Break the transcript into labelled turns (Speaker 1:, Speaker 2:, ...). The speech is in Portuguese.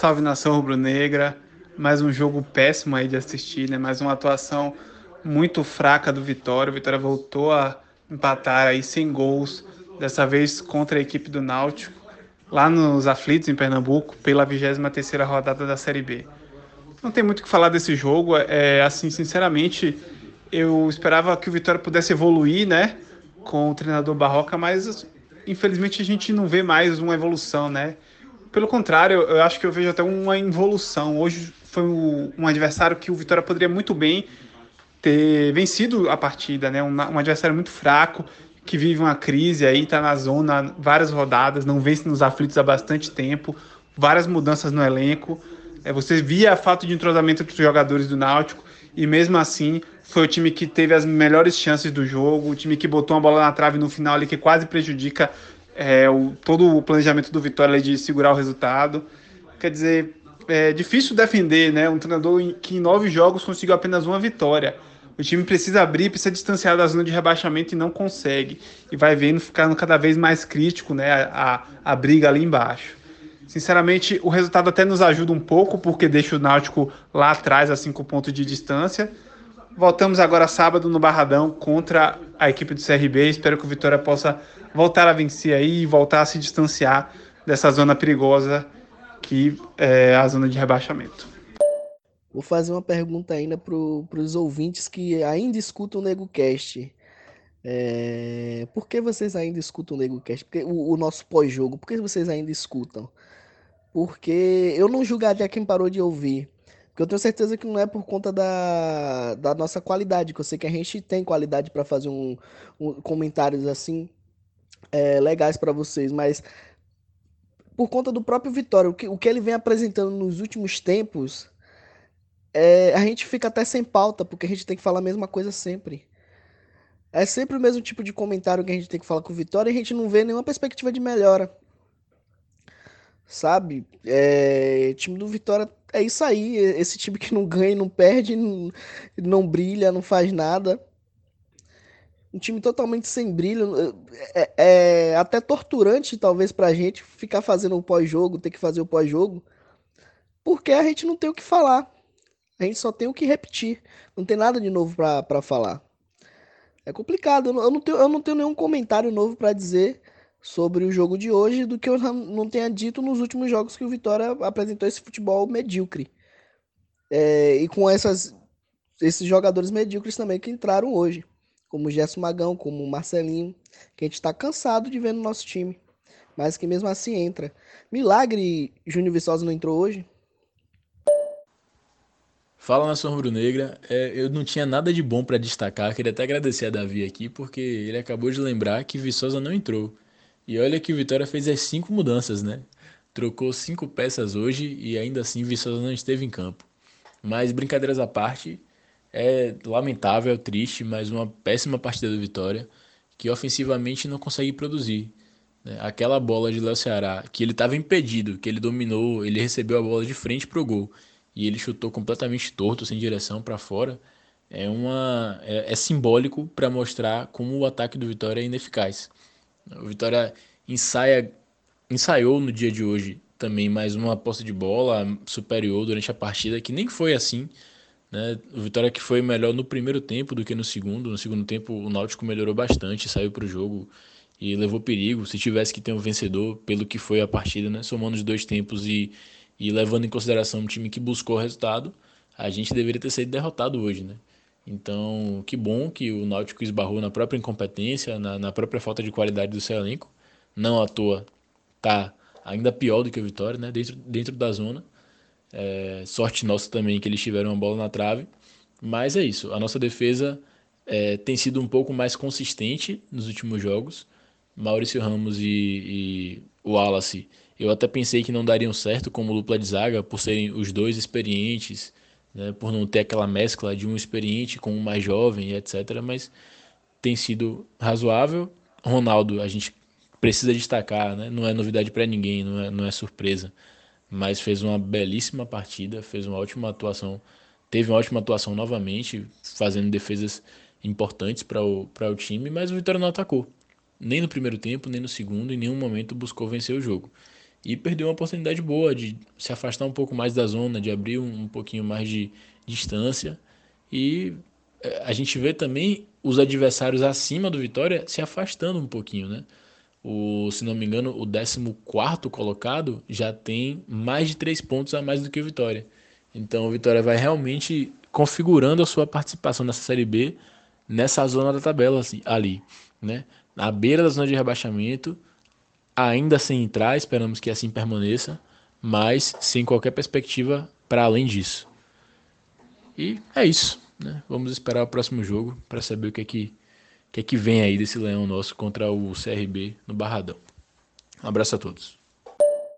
Speaker 1: Salve nação rubro-negra. Mais um jogo péssimo aí de assistir, né? Mais uma atuação muito fraca do Vitória. O Vitória voltou a empatar aí sem gols, dessa vez contra a equipe do Náutico, lá nos aflitos em Pernambuco, pela 23ª rodada da Série B. Não tem muito o que falar desse jogo, é assim, sinceramente, eu esperava que o Vitória pudesse evoluir, né, com o treinador Barroca, mas infelizmente a gente não vê mais uma evolução, né? Pelo contrário, eu acho que eu vejo até uma involução. Hoje foi um adversário que o Vitória poderia muito bem ter vencido a partida, né? Um, um adversário muito fraco, que vive uma crise aí, tá na zona várias rodadas, não vence nos aflitos há bastante tempo, várias mudanças no elenco. É, você via a falta de entrosamento entre os jogadores do Náutico e mesmo assim foi o time que teve as melhores chances do jogo, o time que botou uma bola na trave no final ali que quase prejudica é, o, todo o planejamento do Vitória de segurar o resultado. Quer dizer, é difícil defender, né? Um treinador que em nove jogos conseguiu apenas uma vitória. O time precisa abrir, precisa distanciar da zona de rebaixamento e não consegue. E vai vendo ficando cada vez mais crítico, né? A, a, a briga ali embaixo. Sinceramente, o resultado até nos ajuda um pouco, porque deixa o Náutico lá atrás a cinco pontos de distância. Voltamos agora sábado no Barradão contra a equipe do CRB. Espero que o Vitória possa voltar a vencer aí e voltar a se distanciar dessa zona perigosa que é a zona de rebaixamento.
Speaker 2: Vou fazer uma pergunta ainda para os ouvintes que ainda escutam o NegoCast. É, por que vocês ainda escutam o NegoCast? Porque o, o nosso pós-jogo, por que vocês ainda escutam? porque eu não julgaria quem parou de ouvir. Porque eu tenho certeza que não é por conta da, da nossa qualidade, que eu sei que a gente tem qualidade para fazer um, um, comentários assim é, legais para vocês, mas por conta do próprio Vitória, o que, o que ele vem apresentando nos últimos tempos, é, a gente fica até sem pauta, porque a gente tem que falar a mesma coisa sempre. É sempre o mesmo tipo de comentário que a gente tem que falar com o Vitória e a gente não vê nenhuma perspectiva de melhora sabe? É, time do Vitória é isso aí, esse time que não ganha, não perde, não, não brilha, não faz nada. Um time totalmente sem brilho. É, é, é até torturante, talvez, pra gente ficar fazendo o pós-jogo, ter que fazer o pós-jogo, porque a gente não tem o que falar. A gente só tem o que repetir. Não tem nada de novo para falar. É complicado. Eu não, tenho, eu não tenho nenhum comentário novo para dizer sobre o jogo de hoje do que eu não tenha dito nos últimos jogos que o Vitória apresentou esse futebol medíocre. É, e com essas, esses jogadores medíocres também que entraram hoje, como o Gerson Magão, como o Marcelinho, que a gente está cansado de ver no nosso time, mas que mesmo assim entra. Milagre, Júnior Viçosa não entrou hoje?
Speaker 3: Fala nação rubro-negra, é, eu não tinha nada de bom para destacar, queria até agradecer a Davi aqui, porque ele acabou de lembrar que Viçosa não entrou. E olha que o Vitória fez as cinco mudanças, né? Trocou cinco peças hoje e ainda assim Viçosa não esteve em campo. Mas brincadeiras à parte, é lamentável, triste, mas uma péssima partida do Vitória, que ofensivamente não consegue produzir. Né? Aquela bola de Léo Ceará, que ele estava impedido, que ele dominou, ele recebeu a bola de frente pro gol e ele chutou completamente torto, sem direção para fora, é, uma, é, é simbólico para mostrar como o ataque do Vitória é ineficaz. O Vitória ensaia, ensaiou no dia de hoje também mais uma posse de bola superior durante a partida, que nem foi assim. Né? O Vitória que foi melhor no primeiro tempo do que no segundo. No segundo tempo o Náutico melhorou bastante, saiu para o jogo e levou perigo. Se tivesse que ter um vencedor pelo que foi a partida, né? somando os dois tempos e, e levando em consideração um time que buscou o resultado, a gente deveria ter sido derrotado hoje. Né? Então, que bom que o Náutico esbarrou na própria incompetência, na, na própria falta de qualidade do seu elenco. Não à toa tá ainda pior do que o Vitória, né? Dentro, dentro da zona. É, sorte nossa também que eles tiveram uma bola na trave. Mas é isso. A nossa defesa é, tem sido um pouco mais consistente nos últimos jogos. Maurício Ramos e, e o Wallace, eu até pensei que não dariam certo como dupla de zaga, por serem os dois experientes né, por não ter aquela mescla de um experiente com um mais jovem, etc. Mas tem sido razoável. Ronaldo, a gente precisa destacar, né, não é novidade para ninguém, não é, não é surpresa, mas fez uma belíssima partida, fez uma ótima atuação, teve uma ótima atuação novamente, fazendo defesas importantes para o, o time, mas o Vitória não atacou. Nem no primeiro tempo, nem no segundo, em nenhum momento buscou vencer o jogo. E perdeu uma oportunidade boa de se afastar um pouco mais da zona, de abrir um, um pouquinho mais de distância. E é, a gente vê também os adversários acima do Vitória se afastando um pouquinho, né? O, se não me engano, o 14 colocado já tem mais de três pontos a mais do que o Vitória. Então o Vitória vai realmente configurando a sua participação nessa Série B nessa zona da tabela assim, ali, né? Na beira da zona de rebaixamento, ainda sem entrar, esperamos que assim permaneça, mas sem qualquer perspectiva para além disso. E é isso, né? Vamos esperar o próximo jogo para saber o que é que, que é que vem aí desse leão nosso contra o CRB no Barradão. Um abraço a todos.